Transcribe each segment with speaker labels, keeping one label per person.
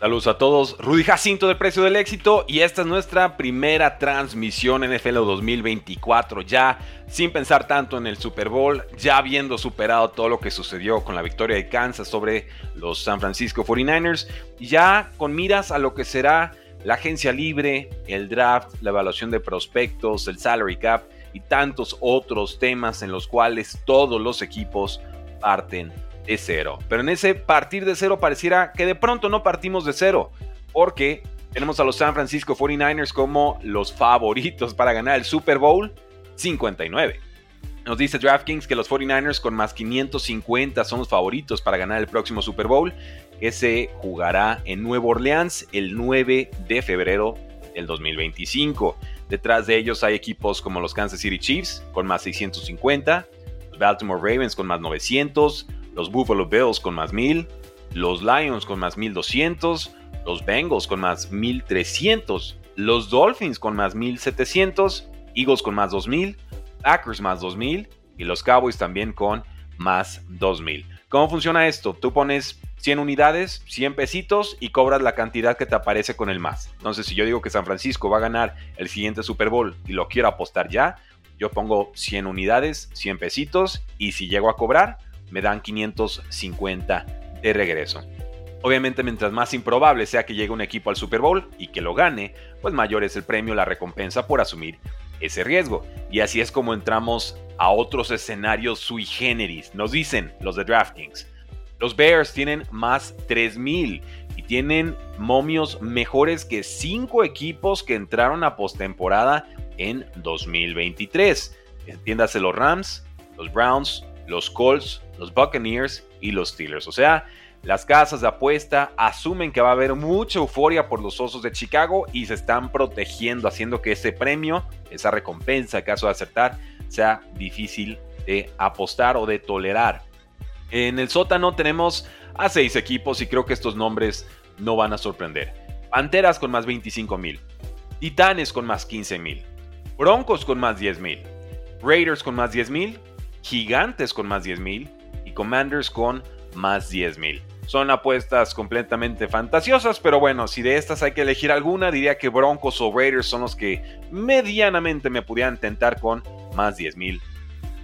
Speaker 1: Saludos a todos, Rudy Jacinto del Precio del Éxito. Y esta es nuestra primera transmisión NFL 2024 ya sin pensar tanto en el Super Bowl, ya habiendo superado todo lo que sucedió con la victoria de Kansas sobre los San Francisco 49ers, ya con miras a lo que será la agencia libre, el draft, la evaluación de prospectos, el salary cap y tantos otros temas en los cuales todos los equipos parten de cero. Pero en ese partir de cero pareciera que de pronto no partimos de cero, porque tenemos a los San Francisco 49ers como los favoritos para ganar el Super Bowl 59. Nos dice DraftKings que los 49ers con más 550 son los favoritos para ganar el próximo Super Bowl, que se jugará en Nueva Orleans el 9 de febrero del 2025. Detrás de ellos hay equipos como los Kansas City Chiefs con más 650, los Baltimore Ravens con más 900, los Buffalo Bills con más 1000, los Lions con más 1200, los Bengals con más 1300, los Dolphins con más 1700, Eagles con más 2000, Packers más 2000 y los Cowboys también con más 2000. ¿Cómo funciona esto? Tú pones 100 unidades, 100 pesitos y cobras la cantidad que te aparece con el más. Entonces, si yo digo que San Francisco va a ganar el siguiente Super Bowl y lo quiero apostar ya, yo pongo 100 unidades, 100 pesitos y si llego a cobrar, me dan 550 de regreso. Obviamente, mientras más improbable sea que llegue un equipo al Super Bowl y que lo gane, pues mayor es el premio, la recompensa por asumir ese riesgo. Y así es como entramos a otros escenarios sui generis. Nos dicen los de DraftKings. Los Bears tienen más 3000 y tienen momios mejores que 5 equipos que entraron a postemporada en 2023. Entiéndase los Rams, los Browns, los Colts, los Buccaneers y los Steelers. O sea, las casas de apuesta asumen que va a haber mucha euforia por los Osos de Chicago y se están protegiendo, haciendo que ese premio, esa recompensa, caso de acertar, sea difícil de apostar o de tolerar. En el sótano tenemos a seis equipos y creo que estos nombres no van a sorprender. Panteras con más 25 mil, Titanes con más 15 mil, Broncos con más 10 mil, Raiders con más 10 mil, Gigantes con más 10 mil y Commanders con más 10 mil. Son apuestas completamente fantasiosas, pero bueno, si de estas hay que elegir alguna, diría que Broncos o Raiders son los que medianamente me pudieran tentar con más 10 mil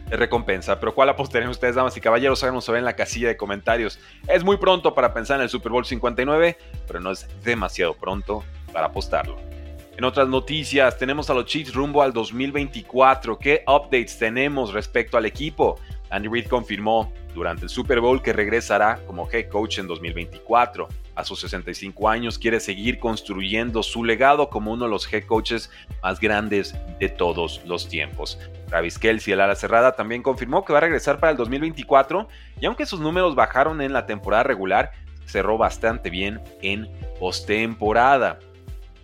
Speaker 1: de recompensa. Pero ¿cuál apostarían ustedes, damas y caballeros? Háganos saber en la casilla de comentarios. Es muy pronto para pensar en el Super Bowl 59, pero no es demasiado pronto para apostarlo. En otras noticias, tenemos a los Chiefs rumbo al 2024. ¿Qué updates tenemos respecto al equipo? Andy Reid confirmó durante el Super Bowl que regresará como head coach en 2024. A sus 65 años quiere seguir construyendo su legado como uno de los head coaches más grandes de todos los tiempos. Travis Kelsey, el ala cerrada, también confirmó que va a regresar para el 2024 y aunque sus números bajaron en la temporada regular, cerró bastante bien en postemporada.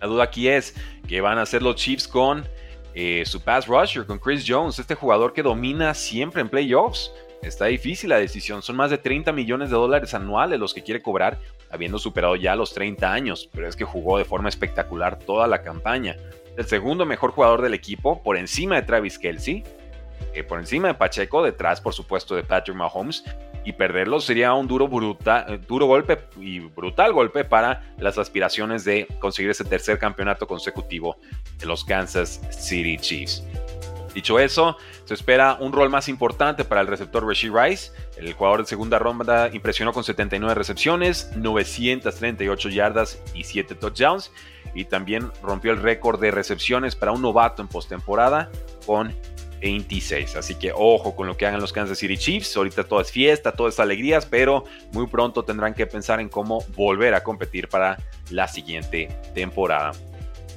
Speaker 1: La duda aquí es que van a hacer los Chiefs con eh, su pass rusher, con Chris Jones, este jugador que domina siempre en playoffs. Está difícil la decisión, son más de 30 millones de dólares anuales los que quiere cobrar, habiendo superado ya los 30 años, pero es que jugó de forma espectacular toda la campaña. El segundo mejor jugador del equipo, por encima de Travis Kelsey, eh, por encima de Pacheco, detrás por supuesto de Patrick Mahomes, y perderlo sería un duro, duro golpe y brutal golpe para las aspiraciones de conseguir ese tercer campeonato consecutivo de los Kansas City Chiefs. Dicho eso, se espera un rol más importante para el receptor Rasheed Rice. El jugador de segunda ronda impresionó con 79 recepciones, 938 yardas y 7 touchdowns. Y también rompió el récord de recepciones para un novato en postemporada con 26. Así que ojo con lo que hagan los Kansas City Chiefs. Ahorita todo es fiesta, todo es alegrías, pero muy pronto tendrán que pensar en cómo volver a competir para la siguiente temporada.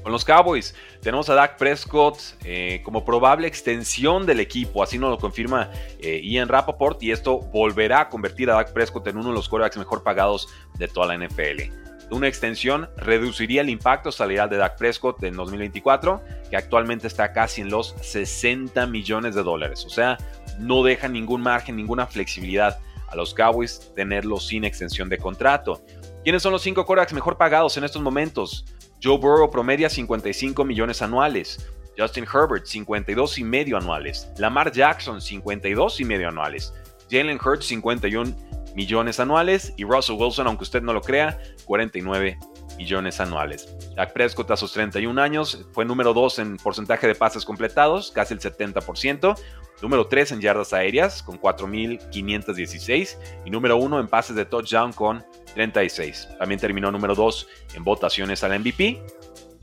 Speaker 1: Con los Cowboys tenemos a Dak Prescott eh, como probable extensión del equipo, así nos lo confirma eh, Ian Rappaport y esto volverá a convertir a Dak Prescott en uno de los quarterbacks mejor pagados de toda la NFL una extensión reduciría el impacto salarial de Dak Prescott en 2024, que actualmente está casi en los 60 millones de dólares. O sea, no deja ningún margen, ninguna flexibilidad a los Cowboys tenerlo sin extensión de contrato. ¿Quiénes son los cinco quarterbacks mejor pagados en estos momentos? Joe Burrow promedia 55 millones anuales. Justin Herbert 52 y medio anuales. Lamar Jackson 52 y medio anuales. Jalen Hurts 51 millones anuales y Russell Wilson, aunque usted no lo crea, 49 millones anuales. Dak Prescott a sus 31 años fue número 2 en porcentaje de pases completados, casi el 70%, número 3 en yardas aéreas con 4.516 y número 1 en pases de touchdown con 36. También terminó número 2 en votaciones al MVP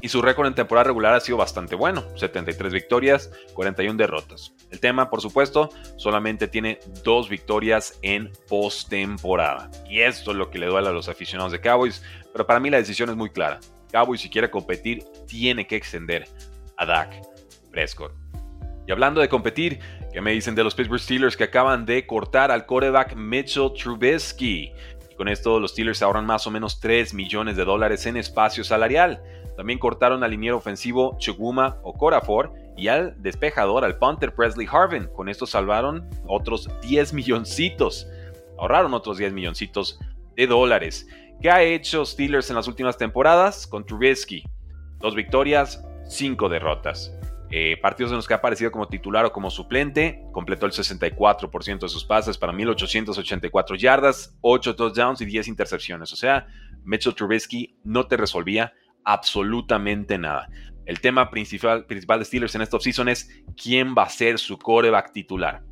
Speaker 1: y su récord en temporada regular ha sido bastante bueno, 73 victorias, 41 derrotas. El tema, por supuesto, solamente tiene dos victorias en postemporada. Y esto es lo que le duele a los aficionados de Cowboys, pero para mí la decisión es muy clara. Cowboys si quiere competir, tiene que extender a Dak Prescott. Y hablando de competir, ¿qué me dicen de los Pittsburgh Steelers que acaban de cortar al quarterback Mitchell Trubisky? Y con esto los Steelers ahorran más o menos 3 millones de dólares en espacio salarial. También cortaron al liniero ofensivo Chuguma Okorafor y al despejador, al punter Presley Harvin. Con esto salvaron otros 10 milloncitos. Ahorraron otros 10 milloncitos de dólares. ¿Qué ha hecho Steelers en las últimas temporadas? Con Trubisky. Dos victorias, cinco derrotas. Eh, partidos en los que ha aparecido como titular o como suplente, completó el 64% de sus pases para 1884 yardas, 8 touchdowns y 10 intercepciones. O sea, Mitchell Trubisky no te resolvía absolutamente nada. El tema principal, principal de Steelers en esta offseason es quién va a ser su coreback titular.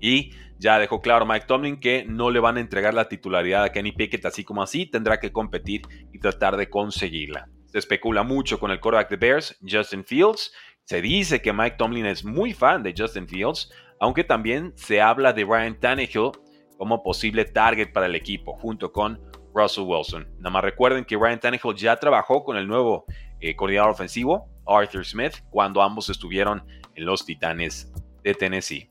Speaker 1: Y ya dejó claro Mike Tomlin que no le van a entregar la titularidad a Kenny Pickett así como así, tendrá que competir y tratar de conseguirla. Se especula mucho con el coreback de Bears, Justin Fields. Se dice que Mike Tomlin es muy fan de Justin Fields, aunque también se habla de Ryan Tannehill como posible target para el equipo, junto con Russell Wilson. Nada más recuerden que Ryan Tannehill ya trabajó con el nuevo eh, coordinador ofensivo, Arthur Smith, cuando ambos estuvieron en los Titanes de Tennessee.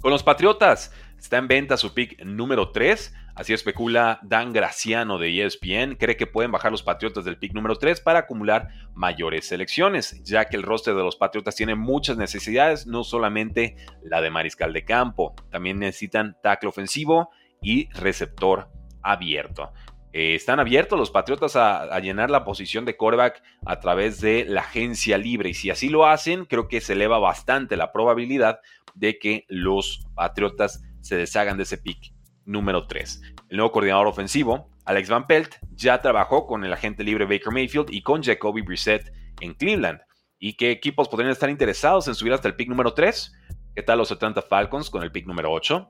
Speaker 1: Con los Patriotas está en venta su pick número 3. Así especula Dan Graciano de ESPN. Cree que pueden bajar los Patriotas del pick número 3 para acumular mayores selecciones, ya que el roster de los Patriotas tiene muchas necesidades, no solamente la de mariscal de campo. También necesitan tackle ofensivo y receptor abierto. Eh, están abiertos los Patriotas a, llenar la posición de coreback a través de la agencia libre y si así lo hacen, creo que se eleva bastante la probabilidad de que los Patriotas se deshagan de ese pick número 3. El nuevo coordinador ofensivo, Alex Van Pelt, ya trabajó con el agente libre Baker Mayfield y con Jacoby Brissett en Cleveland. ¿Y qué equipos podrían estar interesados en subir hasta el pick número 3? ¿Qué tal los Atlanta Falcons con el pick número 8?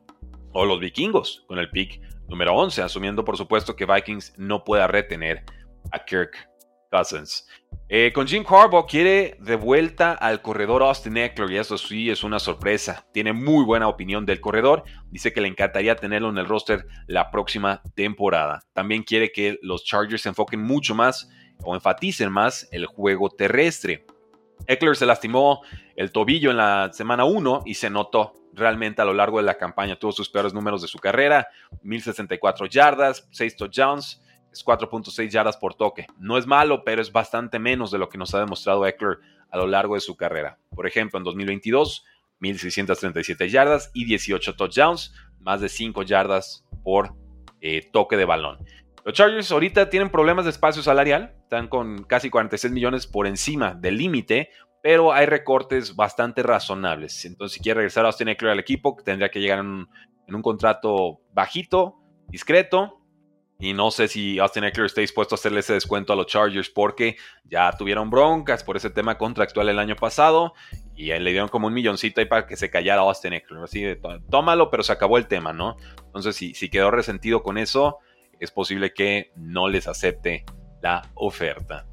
Speaker 1: ¿O los Vikingos con el pick número 11, asumiendo por supuesto que Vikings no pueda retener a Kirk Cousins. Eh, con Jim Harbaugh quiere de vuelta al corredor Austin Eckler y eso sí es una sorpresa. Tiene muy buena opinión del corredor. Dice que le encantaría tenerlo en el roster la próxima temporada. También quiere que los Chargers se enfoquen mucho más o enfaticen más el juego terrestre. Eckler se lastimó el tobillo en la semana 1 y se notó realmente a lo largo de la campaña. Tuvo sus peores números de su carrera, 1064 yardas, 6 touchdowns, es 4.6 yardas por toque. No es malo, pero es bastante menos de lo que nos ha demostrado Eckler a lo largo de su carrera. Por ejemplo, en 2022, 1637 yardas y 18 touchdowns, más de 5 yardas por eh, toque de balón. Los Chargers ahorita tienen problemas de espacio salarial, están con casi 46 millones por encima del límite, pero hay recortes bastante razonables. Entonces, si quiere regresar a Austin Eckler al equipo, tendría que llegar en un, contrato bajito, discreto. Y no sé si Austin Eckler está dispuesto a hacerle ese descuento a los Chargers porque ya tuvieron broncas por ese tema contractual el año pasado y le dieron como un milloncito ahí para que se callara Austin Eckler. Así tómalo, pero se acabó el tema, ¿no? Entonces, si, si quedó resentido con eso, es posible que no les acepte la oferta.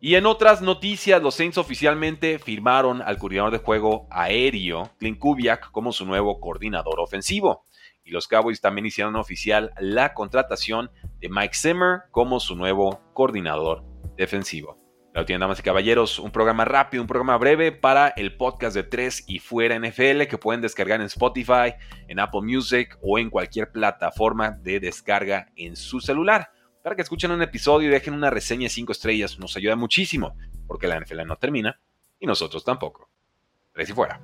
Speaker 1: Y en otras noticias, los Saints oficialmente firmaron al coordinador de juego aéreo, Clint Kubiak, como su nuevo coordinador ofensivo. Y los Cowboys también hicieron oficial la contratación de Mike Zimmer como su nuevo coordinador defensivo. La tienen, damas y caballeros, un programa rápido, un programa breve para el podcast de 3 y fuera NFL que pueden descargar en Spotify, en Apple Music o en cualquier plataforma de descarga en su celular para que escuchen un episodio y dejen una reseña de 5 estrellas. Nos ayuda muchísimo, porque la NFL no termina y nosotros tampoco. Tres y fuera.